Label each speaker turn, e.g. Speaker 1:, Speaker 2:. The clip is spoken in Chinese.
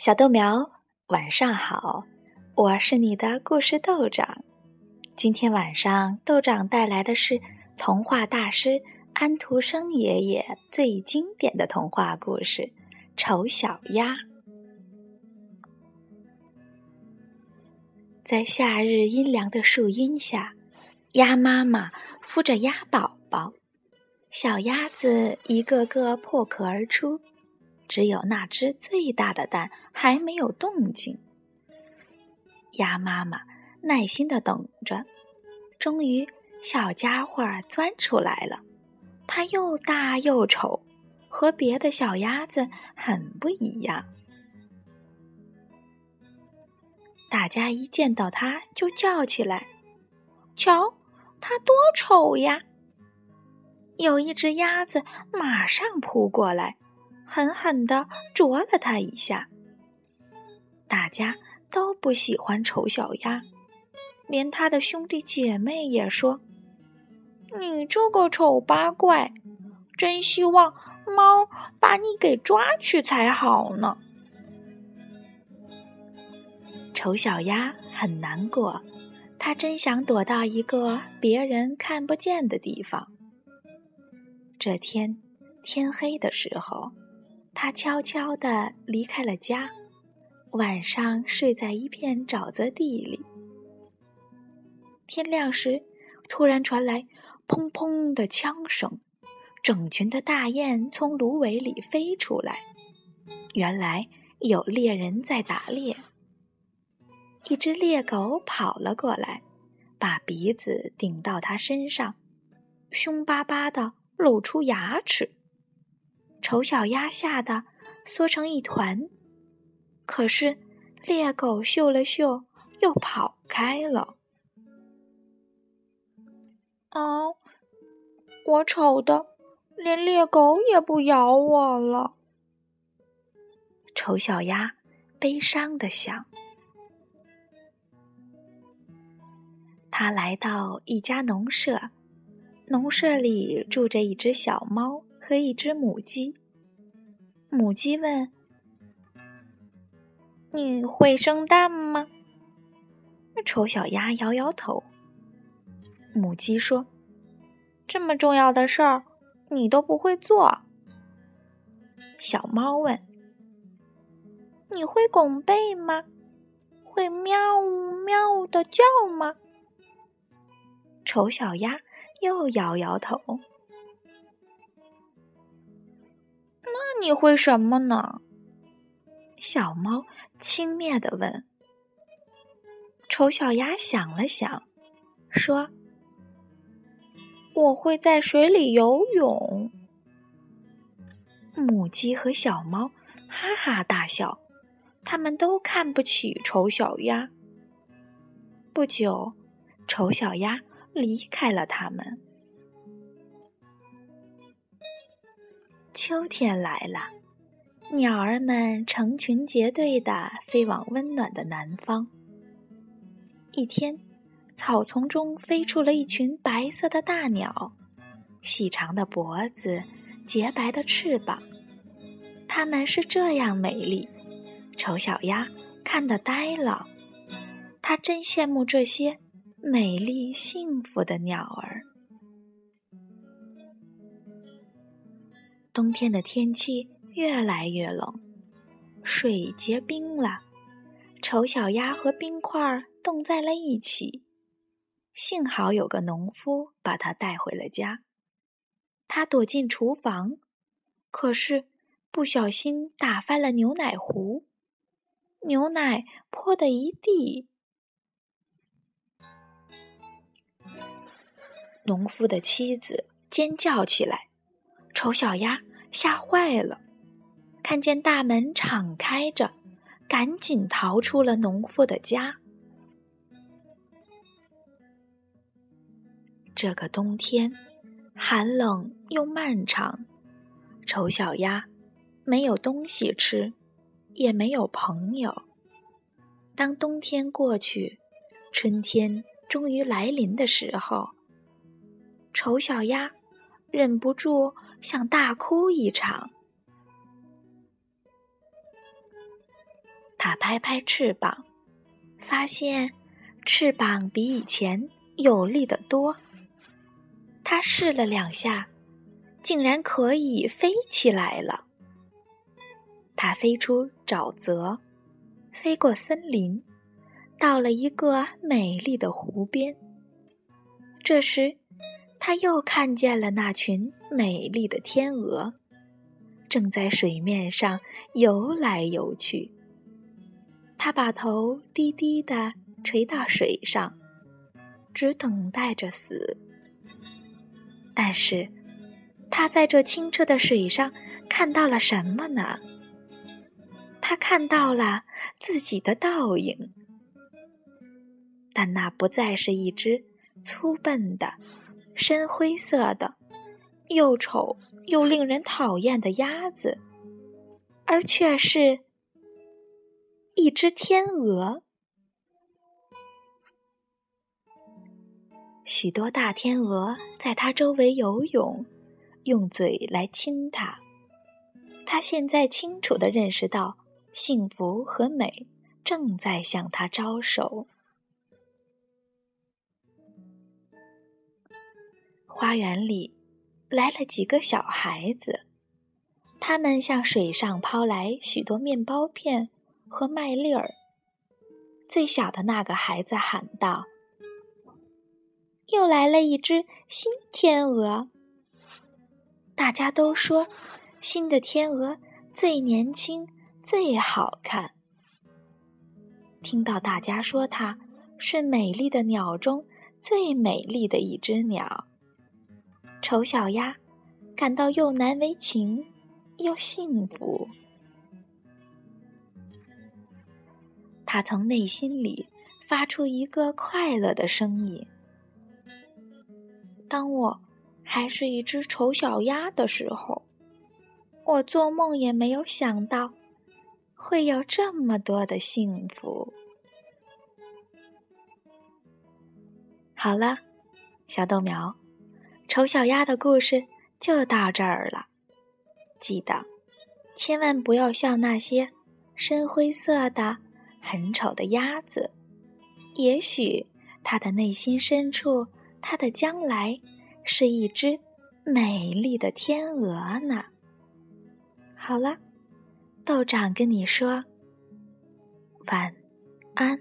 Speaker 1: 小豆苗，晚上好！我是你的故事豆长。今天晚上，豆长带来的是童话大师安徒生爷爷最经典的童话故事《丑小鸭》。在夏日阴凉的树荫下，鸭妈妈孵着鸭宝宝，小鸭子一个个破壳而出。只有那只最大的蛋还没有动静。鸭妈妈耐心的等着，终于，小家伙钻出来了。它又大又丑，和别的小鸭子很不一样。大家一见到它就叫起来：“瞧，它多丑呀！”有一只鸭子马上扑过来。狠狠地啄了他一下。大家都不喜欢丑小鸭，连他的兄弟姐妹也说：“你这个丑八怪，真希望猫把你给抓去才好呢。”丑小鸭很难过，他真想躲到一个别人看不见的地方。这天天黑的时候。他悄悄地离开了家，晚上睡在一片沼泽地里。天亮时，突然传来“砰砰”的枪声，整群的大雁从芦苇里飞出来。原来有猎人在打猎。一只猎狗跑了过来，把鼻子顶到他身上，凶巴巴的露出牙齿。丑小鸭吓得缩成一团，可是猎狗嗅了嗅，又跑开了。啊，我丑的连猎狗也不咬我了。丑小鸭悲伤的想。他来到一家农舍，农舍里住着一只小猫。和一只母鸡。母鸡问：“你会生蛋吗？”丑小鸭摇摇头。母鸡说：“这么重要的事儿，你都不会做。”小猫问：“你会拱背吗？会喵喵的叫吗？”丑小鸭又摇摇头。你会什么呢？小猫轻蔑的问。丑小鸭想了想，说：“我会在水里游泳。”母鸡和小猫哈哈大笑，他们都看不起丑小鸭。不久，丑小鸭离开了他们。秋天来了，鸟儿们成群结队的飞往温暖的南方。一天，草丛中飞出了一群白色的大鸟，细长的脖子，洁白的翅膀，它们是这样美丽，丑小鸭看得呆了。它真羡慕这些美丽幸福的鸟儿。冬天的天气越来越冷，水结冰了，丑小鸭和冰块冻在了一起。幸好有个农夫把它带回了家。他躲进厨房，可是不小心打翻了牛奶壶，牛奶泼的一地。农夫的妻子尖叫起来。丑小鸭吓坏了，看见大门敞开着，赶紧逃出了农妇的家。这个冬天寒冷又漫长，丑小鸭没有东西吃，也没有朋友。当冬天过去，春天终于来临的时候，丑小鸭。忍不住想大哭一场。它拍拍翅膀，发现翅膀比以前有力得多。它试了两下，竟然可以飞起来了。它飞出沼泽，飞过森林，到了一个美丽的湖边。这时，他又看见了那群美丽的天鹅，正在水面上游来游去。它把头低低的垂到水上，只等待着死。但是，他在这清澈的水上看到了什么呢？他看到了自己的倒影，但那不再是一只粗笨的、深灰色的、又丑又令人讨厌的鸭子，而却是一只天鹅。许多大天鹅在它周围游泳，用嘴来亲它。它现在清楚地认识到，幸福和美正在向它招手。花园里来了几个小孩子，他们向水上抛来许多面包片和麦粒儿。最小的那个孩子喊道。又来了一只新天鹅。大家都说，新的天鹅最年轻、最好看。听到大家说它是美丽的鸟中最美丽的一只鸟，丑小鸭感到又难为情又幸福。它从内心里发出一个快乐的声音。当我还是一只丑小鸭的时候，我做梦也没有想到会有这么多的幸福。好了，小豆苗，丑小鸭的故事就到这儿了。记得，千万不要像那些深灰色的、很丑的鸭子。也许它的内心深处。它的将来是一只美丽的天鹅呢。好了，道长跟你说晚安。